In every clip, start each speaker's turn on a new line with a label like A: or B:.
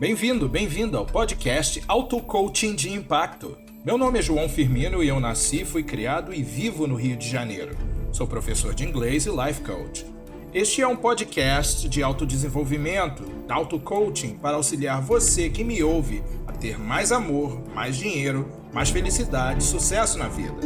A: Bem-vindo, bem-vindo ao podcast Auto Coaching de Impacto. Meu nome é João Firmino e eu nasci, fui criado e vivo no Rio de Janeiro. Sou professor de inglês e life coach. Este é um podcast de autodesenvolvimento, auto coaching para auxiliar você que me ouve a ter mais amor, mais dinheiro, mais felicidade e sucesso na vida.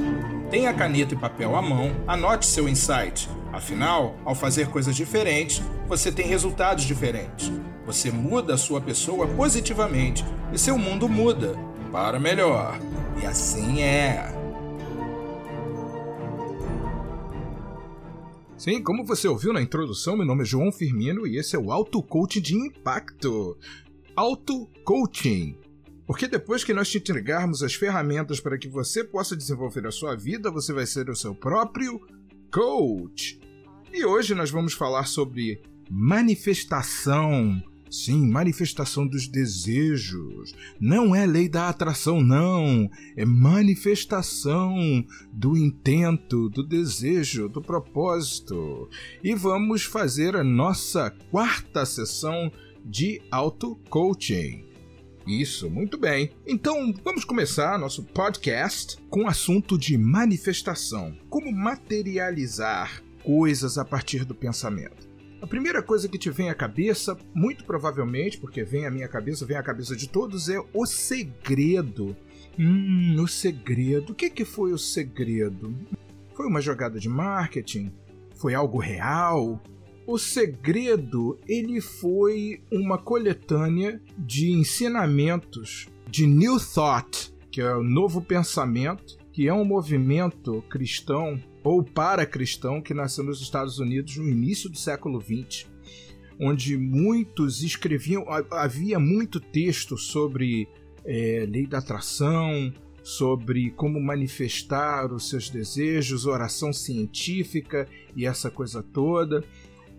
A: Tenha caneta e papel à mão, anote seu insight. Afinal, ao fazer coisas diferentes, você tem resultados diferentes. Você muda a sua pessoa positivamente e seu mundo muda para melhor. E assim é. Sim, como você ouviu na introdução, meu nome é João Firmino e esse é o Auto Coaching de Impacto. Auto Coaching. Porque depois que nós te entregarmos as ferramentas para que você possa desenvolver a sua vida, você vai ser o seu próprio coach. E hoje nós vamos falar sobre manifestação. Sim, manifestação dos desejos. Não é lei da atração, não. É manifestação do intento, do desejo, do propósito. E vamos fazer a nossa quarta sessão de auto-coaching. Isso, muito bem. Então, vamos começar nosso podcast com o assunto de manifestação. Como materializar coisas a partir do pensamento. A primeira coisa que te vem à cabeça, muito provavelmente, porque vem à minha cabeça, vem à cabeça de todos, é o segredo. Hum, o segredo. O que, que foi o segredo? Foi uma jogada de marketing? Foi algo real? O segredo, ele foi uma coletânea de ensinamentos de New Thought, que é o novo pensamento, que é um movimento cristão ou para cristão que nasceu nos Estados Unidos no início do século XX, onde muitos escreviam, havia muito texto sobre é, lei da atração, sobre como manifestar os seus desejos, oração científica e essa coisa toda.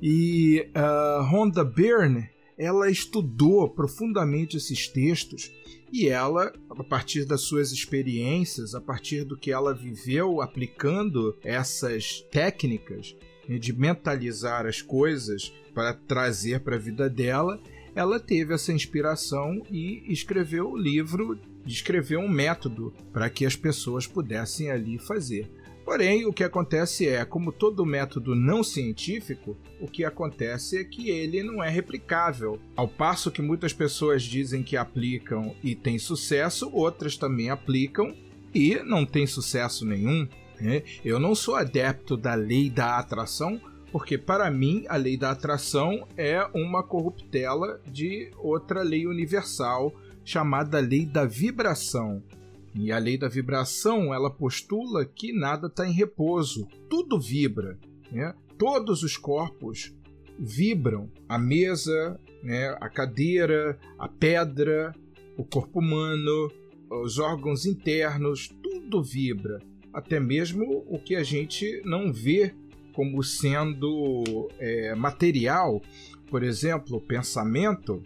A: E uh, Rhonda Byrne ela estudou profundamente esses textos e ela, a partir das suas experiências, a partir do que ela viveu aplicando essas técnicas né, de mentalizar as coisas para trazer para a vida dela, ela teve essa inspiração e escreveu o livro, escreveu um método para que as pessoas pudessem ali fazer. Porém, o que acontece é, como todo método não científico, o que acontece é que ele não é replicável. Ao passo que muitas pessoas dizem que aplicam e têm sucesso, outras também aplicam e não têm sucesso nenhum. Né? Eu não sou adepto da lei da atração, porque para mim a lei da atração é uma corruptela de outra lei universal chamada lei da vibração. E a lei da vibração, ela postula que nada está em repouso, tudo vibra, né? Todos os corpos vibram, a mesa, né, a cadeira, a pedra, o corpo humano, os órgãos internos, tudo vibra, até mesmo o que a gente não vê como sendo é, material, por exemplo, o pensamento,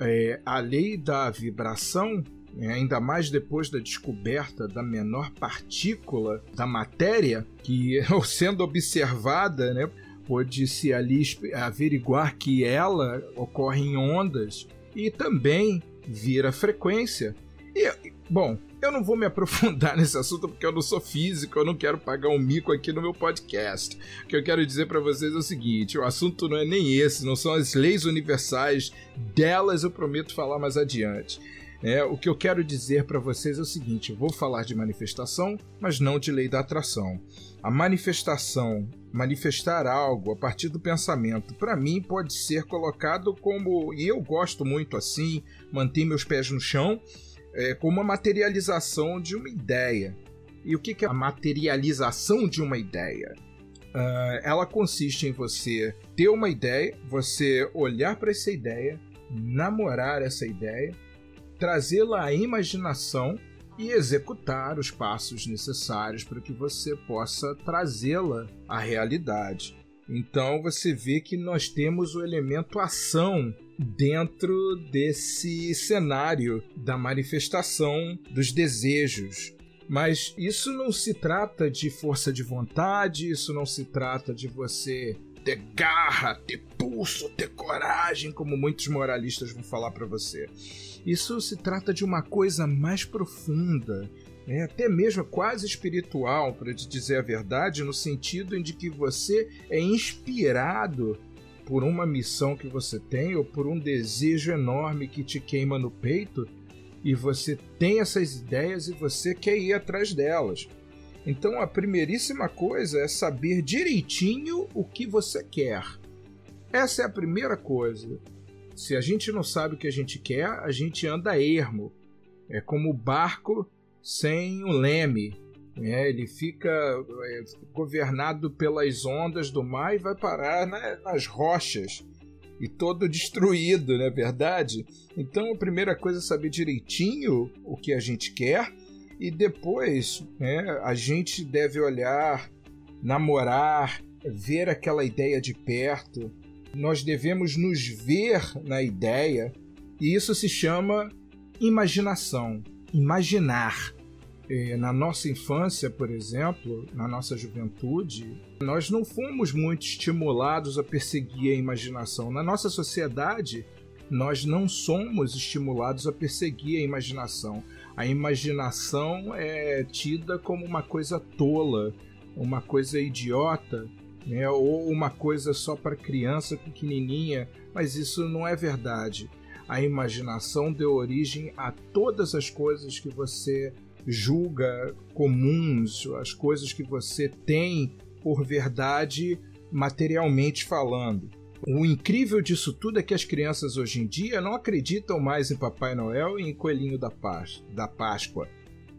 A: é, a lei da vibração ainda mais depois da descoberta da menor partícula da matéria, que, sendo observada, né, pôde-se ali averiguar que ela ocorre em ondas e também vira frequência. E, bom, eu não vou me aprofundar nesse assunto porque eu não sou físico, eu não quero pagar um mico aqui no meu podcast. O que eu quero dizer para vocês é o seguinte: o assunto não é nem esse, não são as leis universais, delas eu prometo falar mais adiante. É, o que eu quero dizer para vocês é o seguinte: eu vou falar de manifestação, mas não de lei da atração. A manifestação, manifestar algo a partir do pensamento, para mim pode ser colocado como, e eu gosto muito assim, manter meus pés no chão, é, como a materialização de uma ideia. E o que é a materialização de uma ideia? Uh, ela consiste em você ter uma ideia, você olhar para essa ideia, namorar essa ideia, trazê-la à imaginação e executar os passos necessários para que você possa trazê-la à realidade. Então você vê que nós temos o elemento ação dentro desse cenário da manifestação dos desejos. Mas isso não se trata de força de vontade, isso não se trata de você ter garra, ter pulso, ter coragem, como muitos moralistas vão falar para você. Isso se trata de uma coisa mais profunda, é até mesmo quase espiritual, para te dizer a verdade, no sentido em de que você é inspirado por uma missão que você tem ou por um desejo enorme que te queima no peito e você tem essas ideias e você quer ir atrás delas. Então a primeiríssima coisa é saber direitinho o que você quer. Essa é a primeira coisa. Se a gente não sabe o que a gente quer, a gente anda ermo. É como o barco sem um leme. É, ele fica é, governado pelas ondas do mar e vai parar né, nas rochas e todo destruído, não é verdade? Então a primeira coisa é saber direitinho o que a gente quer e depois né, a gente deve olhar, namorar, ver aquela ideia de perto. Nós devemos nos ver na ideia e isso se chama imaginação, imaginar. É, na nossa infância, por exemplo, na nossa juventude, nós não fomos muito estimulados a perseguir a imaginação. Na nossa sociedade, nós não somos estimulados a perseguir a imaginação. A imaginação é tida como uma coisa tola, uma coisa idiota, né? ou uma coisa só para criança pequenininha, mas isso não é verdade. A imaginação deu origem a todas as coisas que você julga comuns, as coisas que você tem por verdade materialmente falando. O incrível disso tudo é que as crianças hoje em dia não acreditam mais em Papai Noel e em Coelhinho da, Pás da Páscoa.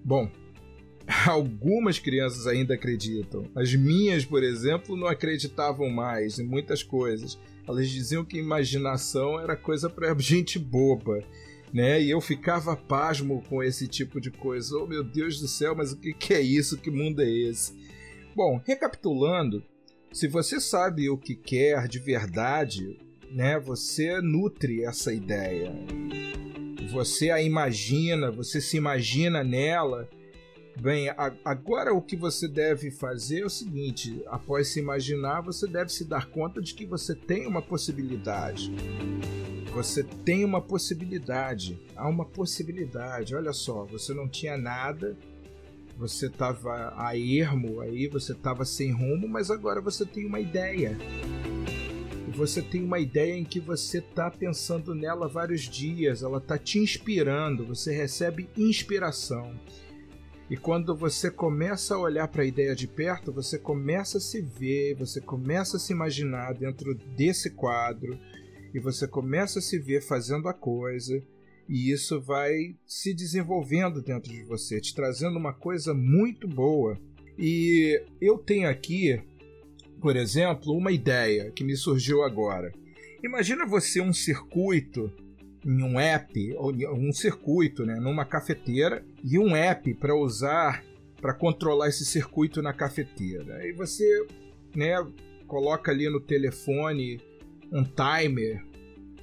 A: Bom, algumas crianças ainda acreditam. As minhas, por exemplo, não acreditavam mais em muitas coisas. Elas diziam que imaginação era coisa para gente boba né? E eu ficava pasmo com esse tipo de coisa. Oh, meu Deus do céu, mas o que, que é isso? Que mundo é esse? Bom, recapitulando, se você sabe o que quer de verdade, né, você nutre essa ideia. Você a imagina, você se imagina nela. Bem, agora o que você deve fazer é o seguinte: após se imaginar, você deve se dar conta de que você tem uma possibilidade você tem uma possibilidade. Há uma possibilidade. Olha só, você não tinha nada, você estava a ermo aí, você estava sem rumo, mas agora você tem uma ideia. Você tem uma ideia em que você está pensando nela vários dias, ela está te inspirando, você recebe inspiração. E quando você começa a olhar para a ideia de perto, você começa a se ver, você começa a se imaginar dentro desse quadro, e você começa a se ver fazendo a coisa, e isso vai se desenvolvendo dentro de você, te trazendo uma coisa muito boa. E eu tenho aqui, por exemplo, uma ideia que me surgiu agora. Imagina você um circuito em um app, ou um circuito, né, numa cafeteira, e um app para usar para controlar esse circuito na cafeteira. Aí você, né, coloca ali no telefone um timer,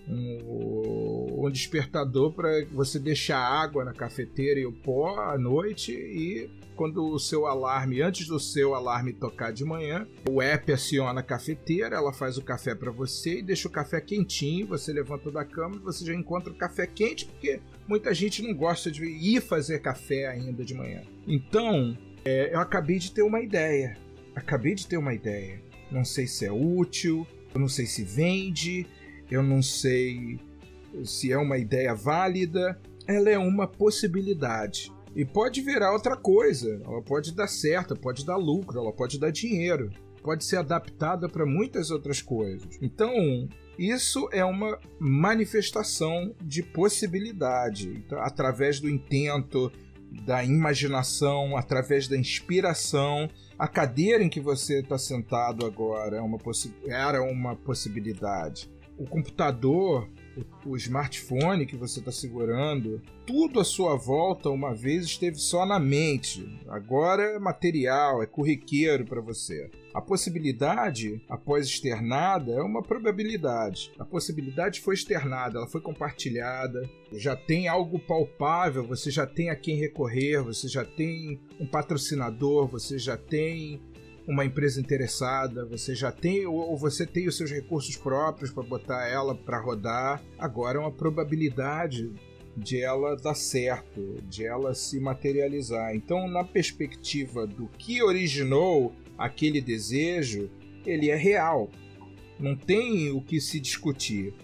A: um, um despertador para você deixar água na cafeteira e o pó à noite e quando o seu alarme, antes do seu alarme tocar de manhã, o app aciona a cafeteira, ela faz o café para você e deixa o café quentinho, você levanta da cama e você já encontra o café quente, porque muita gente não gosta de ir fazer café ainda de manhã. Então, é, eu acabei de ter uma ideia. Acabei de ter uma ideia. Não sei se é útil, eu não sei se vende, eu não sei se é uma ideia válida, ela é uma possibilidade. E pode virar outra coisa, ela pode dar certo, pode dar lucro, ela pode dar dinheiro, pode ser adaptada para muitas outras coisas. Então, isso é uma manifestação de possibilidade, então, através do intento, da imaginação, através da inspiração. A cadeira em que você está sentado agora é uma era uma possibilidade. O computador o, smartphone que você está segurando, tudo à sua volta uma vez esteve só na mente. Agora é material, é corriqueiro para você. A possibilidade, após externada, é uma probabilidade. A possibilidade foi externada, ela foi compartilhada, já tem algo palpável, você já tem a quem recorrer, você já tem um patrocinador, você já tem uma empresa interessada, você já tem ou você tem os seus recursos próprios para botar ela para rodar. Agora é uma probabilidade de ela dar certo, de ela se materializar. Então, na perspectiva do que originou aquele desejo, ele é real. Não tem o que se discutir.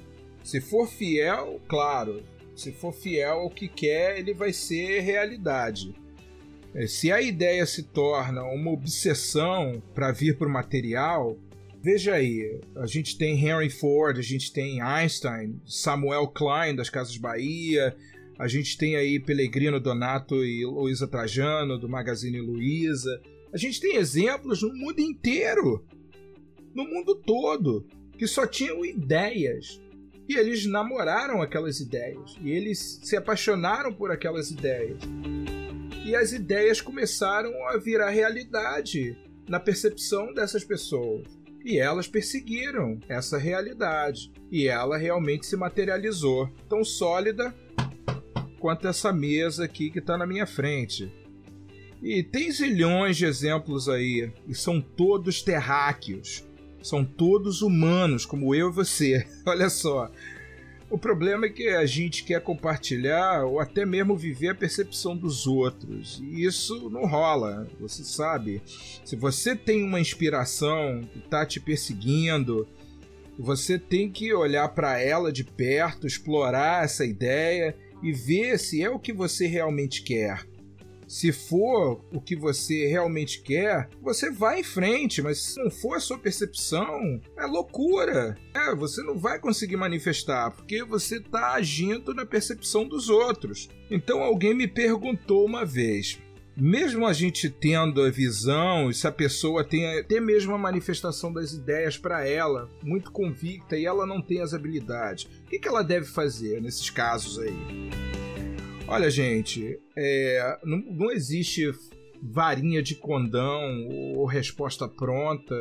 A: Se for fiel, claro, se for fiel ao que quer, ele vai ser realidade. É, se a ideia se torna uma obsessão para vir para o material, veja aí, a gente tem Henry Ford, a gente tem Einstein, Samuel Klein das Casas Bahia, a gente tem aí Pellegrino Donato e Luísa Trajano do Magazine Luiza. A gente tem exemplos no mundo inteiro, no mundo todo, que só tinham ideias. E eles namoraram aquelas ideias. E eles se apaixonaram por aquelas ideias e as ideias começaram a virar realidade na percepção dessas pessoas. E elas perseguiram essa realidade. E ela realmente se materializou. Tão sólida quanto essa mesa aqui que está na minha frente. E tem zilhões de exemplos aí, e são todos terráqueos. São todos humanos, como eu e você. Olha só, o problema é que a gente quer compartilhar ou até mesmo viver a percepção dos outros. E isso não rola, você sabe. Se você tem uma inspiração que está te perseguindo, você tem que olhar para ela de perto, explorar essa ideia e ver se é o que você realmente quer se for o que você realmente quer, você vai em frente, mas se não for a sua percepção, é loucura. É, você não vai conseguir manifestar, porque você está agindo na percepção dos outros. Então alguém me perguntou uma vez. Mesmo a gente tendo a visão, e se a pessoa tem até mesmo a manifestação das ideias para ela, muito convicta, e ela não tem as habilidades, o que ela deve fazer nesses casos aí? Olha, gente, é, não, não existe varinha de condão ou resposta pronta.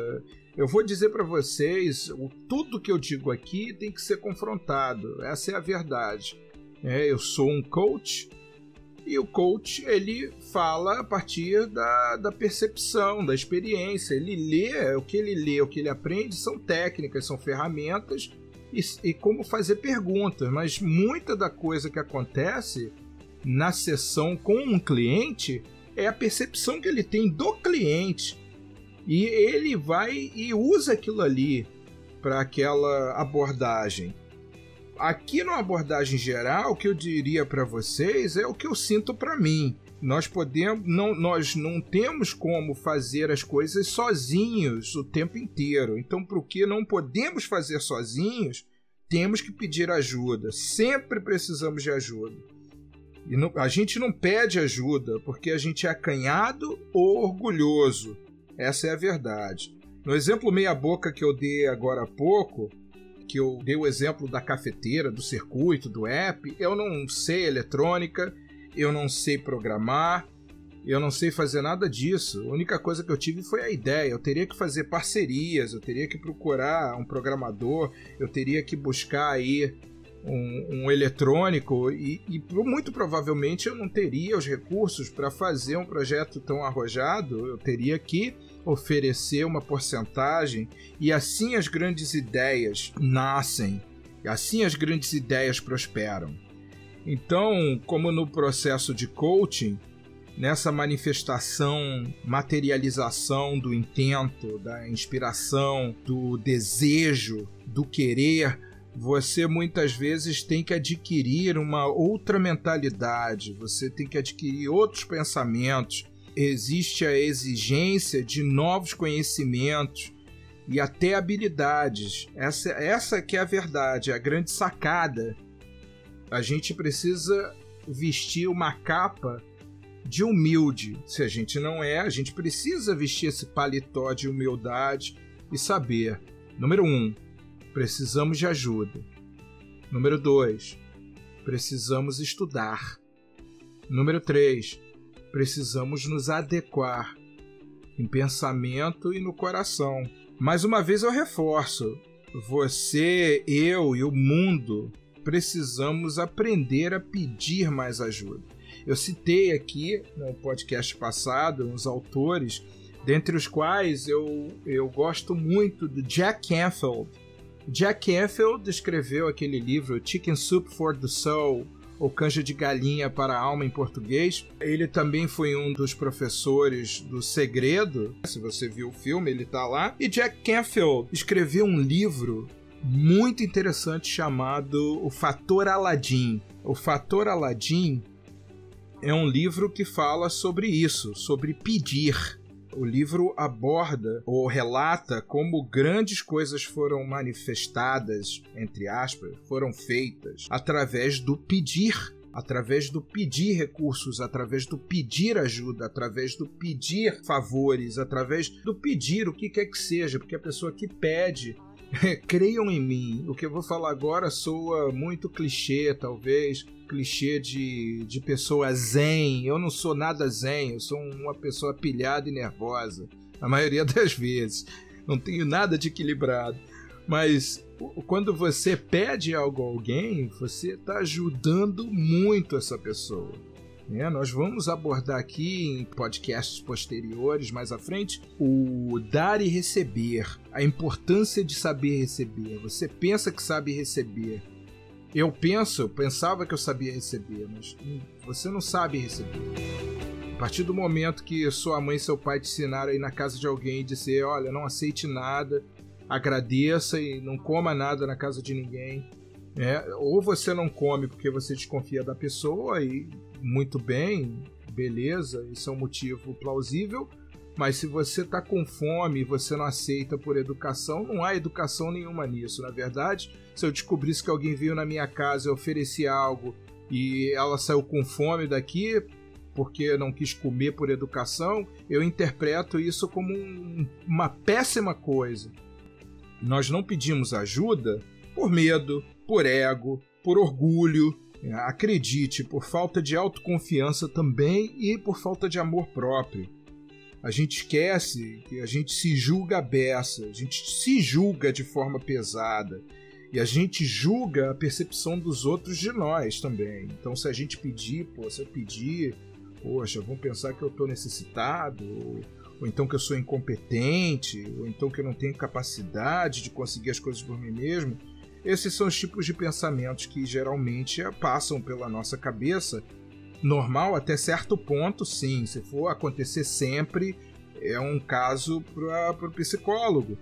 A: Eu vou dizer para vocês, tudo que eu digo aqui tem que ser confrontado. Essa é a verdade. É, eu sou um coach e o coach ele fala a partir da, da percepção, da experiência. Ele lê, o que ele lê, o que ele aprende são técnicas, são ferramentas e, e como fazer perguntas. Mas muita da coisa que acontece na sessão com um cliente é a percepção que ele tem do cliente. E ele vai e usa aquilo ali para aquela abordagem. Aqui na abordagem geral, o que eu diria para vocês é o que eu sinto para mim. Nós podemos, não, nós não temos como fazer as coisas sozinhos o tempo inteiro. Então, para o que não podemos fazer sozinhos, temos que pedir ajuda. Sempre precisamos de ajuda. E não, a gente não pede ajuda porque a gente é acanhado ou orgulhoso. Essa é a verdade. No exemplo meia-boca que eu dei agora há pouco, que eu dei o exemplo da cafeteira, do circuito, do app, eu não sei eletrônica, eu não sei programar, eu não sei fazer nada disso. A única coisa que eu tive foi a ideia. Eu teria que fazer parcerias, eu teria que procurar um programador, eu teria que buscar aí um, um eletrônico e, e, muito provavelmente eu não teria os recursos para fazer um projeto tão arrojado, eu teria que oferecer uma porcentagem e assim as grandes ideias nascem, assim as grandes ideias prosperam. Então, como no processo de coaching, nessa manifestação, materialização do intento, da inspiração, do desejo, do querer, você muitas vezes tem que adquirir uma outra mentalidade, você tem que adquirir outros pensamentos. Existe a exigência de novos conhecimentos e até habilidades. Essa, essa que é a verdade, a grande sacada. A gente precisa vestir uma capa de humilde. Se a gente não é, a gente precisa vestir esse paletó de humildade e saber. Número um, precisamos de ajuda. Número 2, precisamos estudar. Número 3, precisamos nos adequar em pensamento e no coração. Mais uma vez eu reforço: você, eu e o mundo precisamos aprender a pedir mais ajuda. Eu citei aqui no podcast passado uns autores dentre os quais eu, eu gosto muito do Jack Canfield. Jack Canfield escreveu aquele livro Chicken Soup for the Soul, ou Canja de Galinha para a Alma em português. Ele também foi um dos professores do Segredo. Se você viu o filme, ele está lá. E Jack Canfield escreveu um livro muito interessante chamado O Fator Aladdin. O Fator Aladdin é um livro que fala sobre isso, sobre pedir. O livro aborda ou relata como grandes coisas foram manifestadas, entre aspas, foram feitas através do pedir através do pedir recursos, através do pedir ajuda, através do pedir favores, através do pedir o que quer que seja, porque a pessoa que pede, creiam em mim. O que eu vou falar agora soa muito clichê, talvez, clichê de, de pessoa zen. Eu não sou nada zen, eu sou uma pessoa pilhada e nervosa, a maioria das vezes. Não tenho nada de equilibrado. Mas quando você pede algo a alguém, você está ajudando muito essa pessoa. É, nós vamos abordar aqui em podcasts posteriores, mais à frente, o dar e receber, a importância de saber receber. Você pensa que sabe receber, eu penso, eu pensava que eu sabia receber, mas você não sabe receber. A partir do momento que sua mãe e seu pai te ensinaram a ir na casa de alguém e dizer: olha, não aceite nada, agradeça e não coma nada na casa de ninguém. É, ou você não come porque você desconfia da pessoa e muito bem, beleza, isso é um motivo plausível. Mas se você está com fome e você não aceita por educação, não há educação nenhuma nisso. Na verdade, se eu descobrisse que alguém veio na minha casa e ofereci algo e ela saiu com fome daqui porque não quis comer por educação, eu interpreto isso como um, uma péssima coisa. Nós não pedimos ajuda por medo, por ego, por orgulho, acredite, por falta de autoconfiança também e por falta de amor próprio. A gente esquece que a gente se julga beça, a gente se julga de forma pesada. E a gente julga a percepção dos outros de nós também. Então, se a gente pedir, pô, se eu pedir, poxa, vão pensar que eu estou necessitado, ou, ou, então que eu sou incompetente, ou então que eu não tenho capacidade de conseguir as coisas por mim mesmo. Esses são os tipos de pensamentos que geralmente passam pela nossa cabeça normal até certo ponto, sim. Se for acontecer sempre, é um caso para o psicólogo.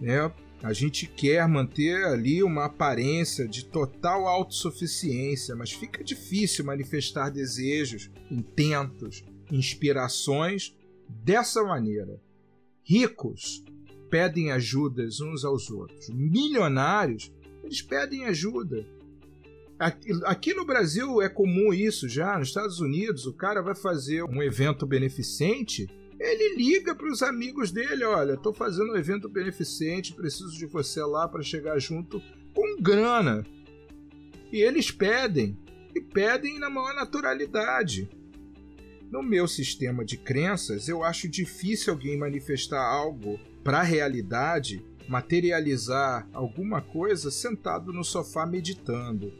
A: Né? A gente quer manter ali uma aparência de total autossuficiência, mas fica difícil manifestar desejos, intentos, inspirações dessa maneira. Ricos pedem ajudas uns aos outros. Milionários, eles pedem ajuda. Aqui no Brasil é comum isso já. Nos Estados Unidos, o cara vai fazer um evento beneficente, ele liga para os amigos dele: olha, estou fazendo um evento beneficente, preciso de você lá para chegar junto com grana. E eles pedem, e pedem na maior naturalidade. No meu sistema de crenças, eu acho difícil alguém manifestar algo para a realidade, materializar alguma coisa sentado no sofá meditando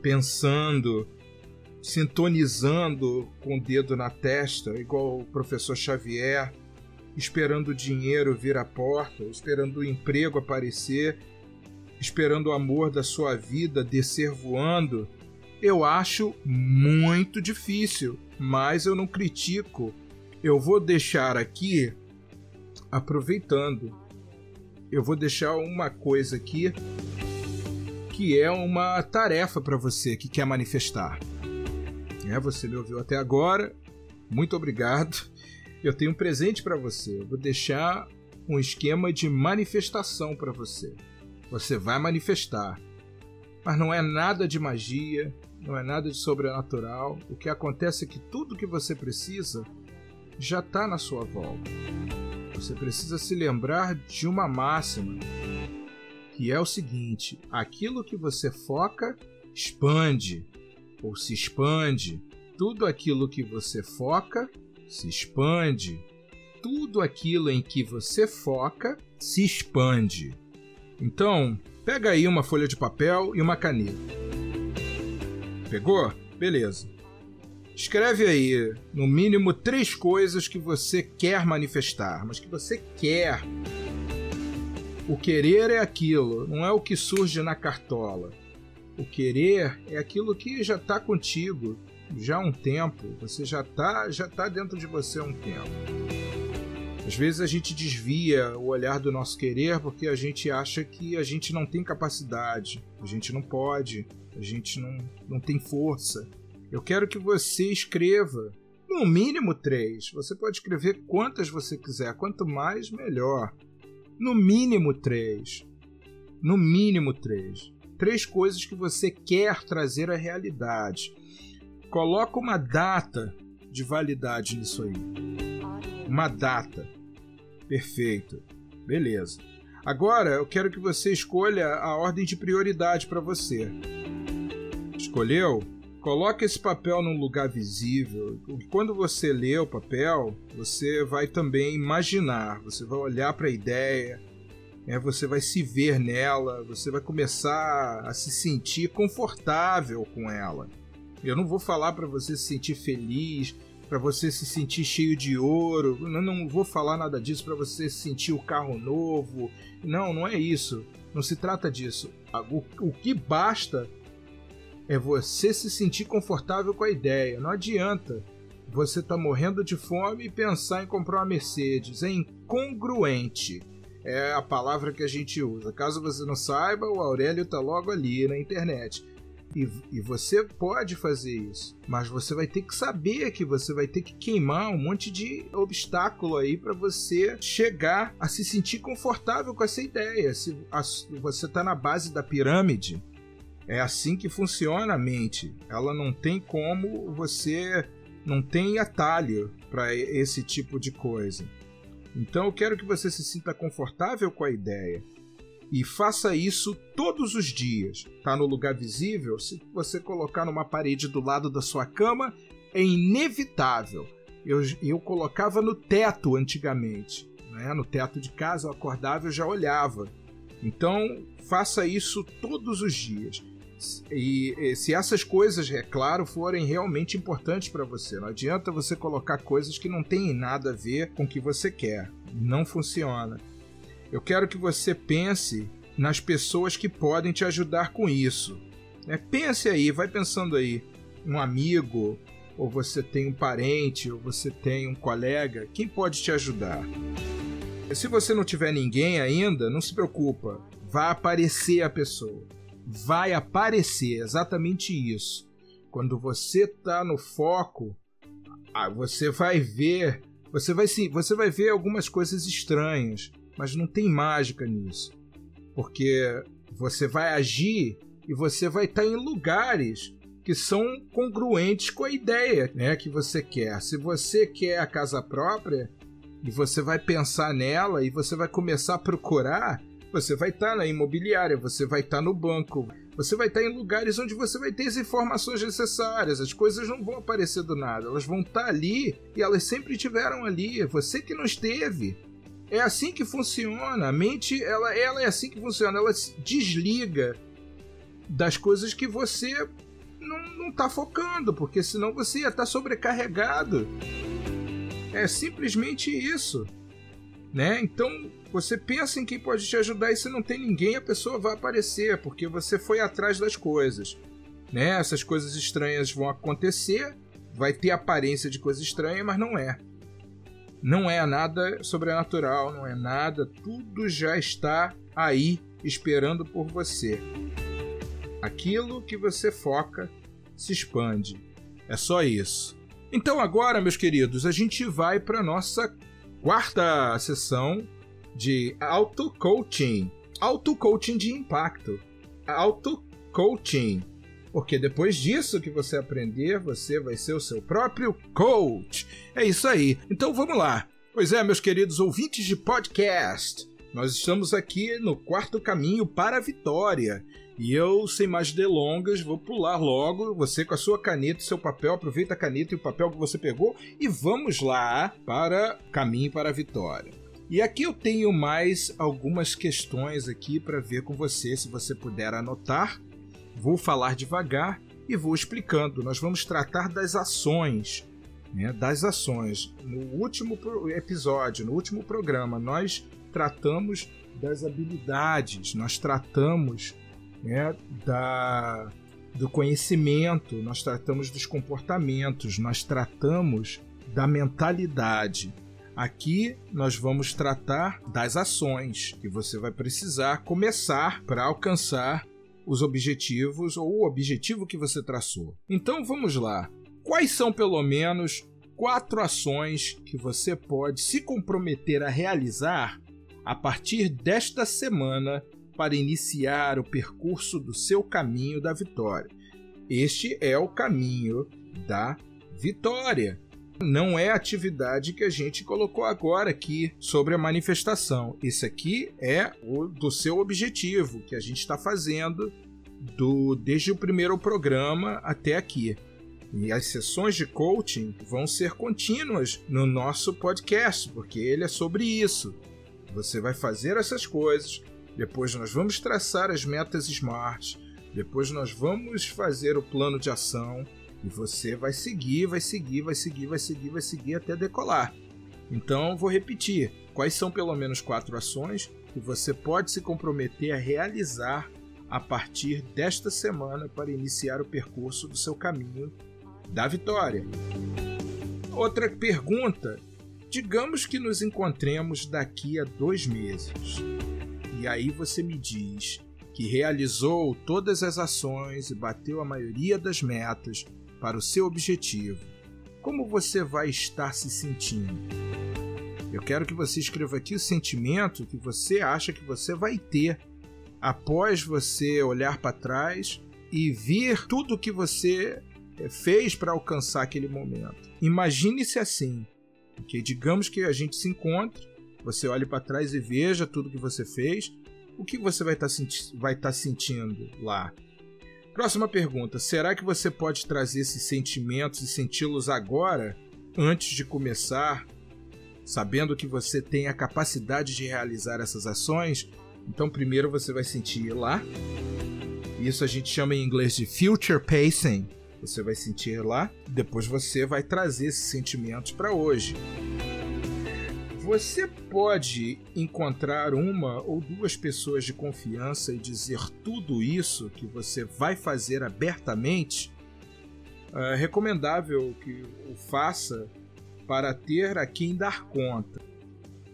A: pensando, sintonizando com o dedo na testa, igual o professor Xavier, esperando o dinheiro vir à porta, esperando o emprego aparecer, esperando o amor da sua vida descer voando, eu acho muito difícil, mas eu não critico. Eu vou deixar aqui, aproveitando, eu vou deixar uma coisa aqui que é uma tarefa para você que quer manifestar. É, você me ouviu até agora, muito obrigado. Eu tenho um presente para você. Eu vou deixar um esquema de manifestação para você. Você vai manifestar, mas não é nada de magia, não é nada de sobrenatural. O que acontece é que tudo que você precisa já está na sua volta. Você precisa se lembrar de uma máxima que é o seguinte: aquilo que você foca expande ou se expande. Tudo aquilo que você foca se expande. Tudo aquilo em que você foca se expande. Então, pega aí uma folha de papel e uma caneta. Pegou? Beleza. Escreve aí, no mínimo, três coisas que você quer manifestar, mas que você quer. O querer é aquilo, não é o que surge na cartola. O querer é aquilo que já está contigo já há um tempo. Você já está já tá dentro de você há um tempo. Às vezes a gente desvia o olhar do nosso querer porque a gente acha que a gente não tem capacidade, a gente não pode, a gente não, não tem força. Eu quero que você escreva no mínimo três. Você pode escrever quantas você quiser, quanto mais, melhor. No mínimo três. No mínimo três. Três coisas que você quer trazer à realidade. Coloca uma data de validade nisso aí. Uma data. Perfeito. Beleza. Agora eu quero que você escolha a ordem de prioridade para você. Escolheu? Coloque esse papel num lugar visível. Quando você lê o papel, você vai também imaginar, você vai olhar para a ideia, é, você vai se ver nela, você vai começar a se sentir confortável com ela. Eu não vou falar para você se sentir feliz, para você se sentir cheio de ouro. Eu não vou falar nada disso para você sentir o carro novo. Não, não é isso. Não se trata disso. O que basta é você se sentir confortável com a ideia. Não adianta você tá morrendo de fome e pensar em comprar uma Mercedes. É incongruente. É a palavra que a gente usa. Caso você não saiba, o Aurélio está logo ali na internet. E, e, você pode fazer isso, mas você vai ter que saber que você vai ter que queimar um monte de obstáculo aí para você chegar a se sentir confortável com essa ideia. Se a, você está na base da pirâmide, é assim que funciona a mente. Ela não tem como você. Não tem atalho para esse tipo de coisa. Então eu quero que você se sinta confortável com a ideia. E faça isso todos os dias. Tá no lugar visível? Se você colocar numa parede do lado da sua cama, é inevitável. Eu, eu colocava no teto antigamente. Né? No teto de casa eu acordava e já olhava. Então faça isso todos os dias. E, se essas coisas, é claro, forem realmente importantes para você, não adianta você colocar coisas que não têm nada a ver com o que você quer. Não funciona. Eu quero que você pense nas pessoas que podem te ajudar com isso. É, pense aí, vai pensando aí. Um amigo, ou você tem um parente, ou você tem um colega, quem pode te ajudar? Se você não tiver ninguém ainda, não se preocupa, vai aparecer a pessoa vai aparecer exatamente isso. Quando você está no foco, ah, você vai ver, você vai sim, você vai ver algumas coisas estranhas, mas não tem mágica nisso. Porque você vai agir e você vai estar tá em lugares que são congruentes com a ideia né, que você quer. Se você quer a casa própria e você vai pensar nela e você vai começar a procurar, você vai estar tá na imobiliária, você vai estar tá no banco, você vai estar tá em lugares onde você vai ter as informações necessárias. As coisas não vão aparecer do nada, elas vão estar ali e elas sempre estiveram ali. É você que não esteve. É assim que funciona. A mente, ela, ela é assim que funciona. Ela desliga das coisas que você não está focando, porque senão você ia estar sobrecarregado. É simplesmente isso. Né? Então, você pensa em quem pode te ajudar e se não tem ninguém, a pessoa vai aparecer, porque você foi atrás das coisas. Né? Essas coisas estranhas vão acontecer, vai ter aparência de coisa estranha, mas não é. Não é nada sobrenatural, não é nada, tudo já está aí esperando por você. Aquilo que você foca se expande. É só isso. Então agora, meus queridos, a gente vai para nossa quarta sessão de auto-coaching. Auto-coaching de impacto. Auto-coaching. Porque depois disso que você aprender, você vai ser o seu próprio coach. É isso aí. Então vamos lá. Pois é, meus queridos ouvintes de podcast, nós estamos aqui no quarto caminho para a vitória. E eu, sem mais delongas, vou pular logo. Você com a sua caneta e seu papel, aproveita a caneta e o papel que você pegou e vamos lá para caminho para a vitória. E aqui eu tenho mais algumas questões aqui para ver com você, se você puder anotar. Vou falar devagar e vou explicando. Nós vamos tratar das ações, né, das ações. No último episódio, no último programa, nós tratamos das habilidades, nós tratamos né, da, do conhecimento, nós tratamos dos comportamentos, nós tratamos da mentalidade. Aqui nós vamos tratar das ações que você vai precisar começar para alcançar os objetivos ou o objetivo que você traçou. Então vamos lá. Quais são pelo menos quatro ações que você pode se comprometer a realizar a partir desta semana para iniciar o percurso do seu caminho da vitória? Este é o caminho da vitória não é a atividade que a gente colocou agora aqui sobre a manifestação. Isso aqui é o do seu objetivo que a gente está fazendo do desde o primeiro programa até aqui. E as sessões de coaching vão ser contínuas no nosso podcast, porque ele é sobre isso. Você vai fazer essas coisas, depois nós vamos traçar as metas SMART, depois nós vamos fazer o plano de ação e você vai seguir, vai seguir, vai seguir, vai seguir, vai seguir até decolar. Então, vou repetir: quais são pelo menos quatro ações que você pode se comprometer a realizar a partir desta semana para iniciar o percurso do seu caminho da vitória? Outra pergunta: digamos que nos encontremos daqui a dois meses. E aí você me diz que realizou todas as ações e bateu a maioria das metas para o seu objetivo, como você vai estar se sentindo? Eu quero que você escreva aqui o sentimento que você acha que você vai ter após você olhar para trás e ver tudo que você eh, fez para alcançar aquele momento. Imagine-se assim, que digamos que a gente se encontre, você olhe para trás e veja tudo que você fez, o que você vai estar tá senti tá sentindo lá? Próxima pergunta: será que você pode trazer esses sentimentos e senti-los agora, antes de começar, sabendo que você tem a capacidade de realizar essas ações? Então, primeiro você vai sentir lá. Isso a gente chama em inglês de future pacing. Você vai sentir lá, depois você vai trazer esses sentimentos para hoje. Você pode encontrar uma ou duas pessoas de confiança e dizer tudo isso que você vai fazer abertamente? É recomendável que o faça para ter a quem dar conta.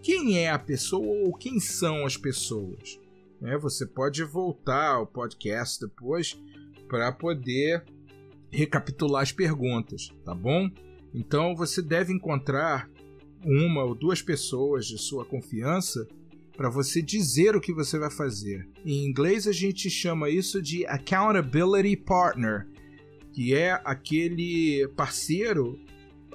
A: Quem é a pessoa ou quem são as pessoas? É, você pode voltar ao podcast depois para poder recapitular as perguntas, tá bom? Então você deve encontrar uma ou duas pessoas de sua confiança para você dizer o que você vai fazer. Em inglês a gente chama isso de accountability partner, que é aquele parceiro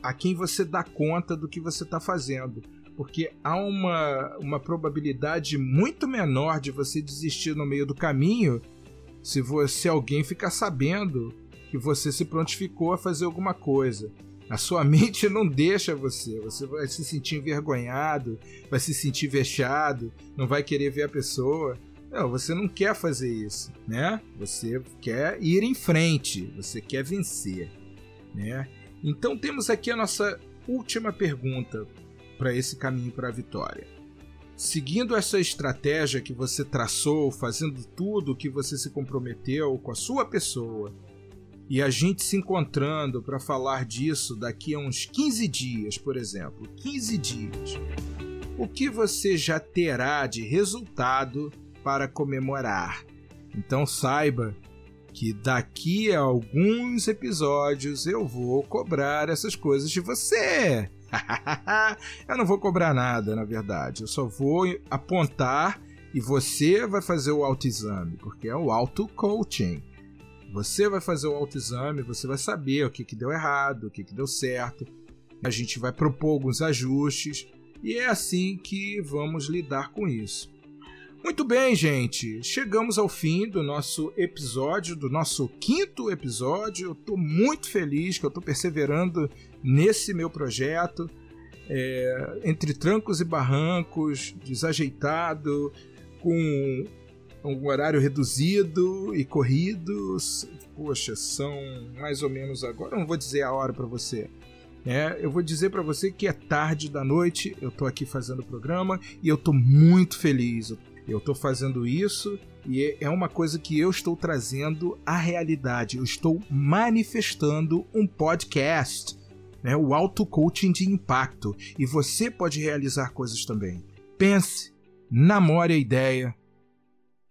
A: a quem você dá conta do que você está fazendo. Porque há uma, uma probabilidade muito menor de você desistir no meio do caminho se você alguém ficar sabendo que você se prontificou a fazer alguma coisa. A sua mente não deixa você. Você vai se sentir envergonhado, vai se sentir vexado, não vai querer ver a pessoa. Não, você não quer fazer isso, né? Você quer ir em frente, você quer vencer, né? Então temos aqui a nossa última pergunta para esse caminho para a vitória. Seguindo essa estratégia que você traçou, fazendo tudo o que você se comprometeu com a sua pessoa, e a gente se encontrando para falar disso daqui a uns 15 dias, por exemplo, 15 dias. O que você já terá de resultado para comemorar? Então saiba que daqui a alguns episódios eu vou cobrar essas coisas de você. eu não vou cobrar nada, na verdade. Eu só vou apontar e você vai fazer o autoexame, porque é o auto-coaching. Você vai fazer o autoexame, você vai saber o que, que deu errado, o que, que deu certo. A gente vai propor alguns ajustes e é assim que vamos lidar com isso. Muito bem, gente. Chegamos ao fim do nosso episódio, do nosso quinto episódio. Eu estou muito feliz que eu estou perseverando nesse meu projeto. É, entre trancos e barrancos, desajeitado, com um horário reduzido e corrido. Poxa, são mais ou menos agora. Não vou dizer a hora para você. É, eu vou dizer para você que é tarde da noite. Eu tô aqui fazendo o programa e eu tô muito feliz. Eu tô fazendo isso e é uma coisa que eu estou trazendo à realidade. Eu estou manifestando um podcast, né? o auto coaching de impacto. E você pode realizar coisas também. Pense, namore a ideia,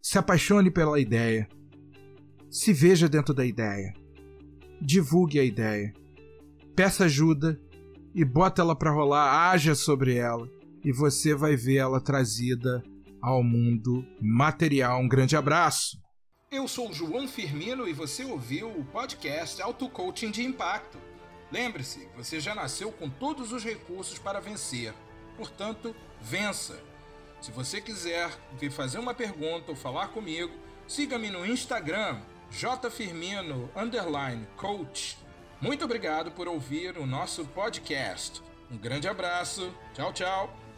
A: se apaixone pela ideia. Se veja dentro da ideia. Divulgue a ideia. Peça ajuda e bota ela para rolar, haja sobre ela e você vai ver ela trazida ao mundo material. Um grande abraço. Eu sou João Firmino e você ouviu o podcast Auto Coaching de Impacto. Lembre-se, você já nasceu com todos os recursos para vencer. Portanto, vença. Se você quiser vir fazer uma pergunta ou falar comigo, siga-me no Instagram, jfirmino coach. Muito obrigado por ouvir o nosso podcast. Um grande abraço. Tchau, tchau.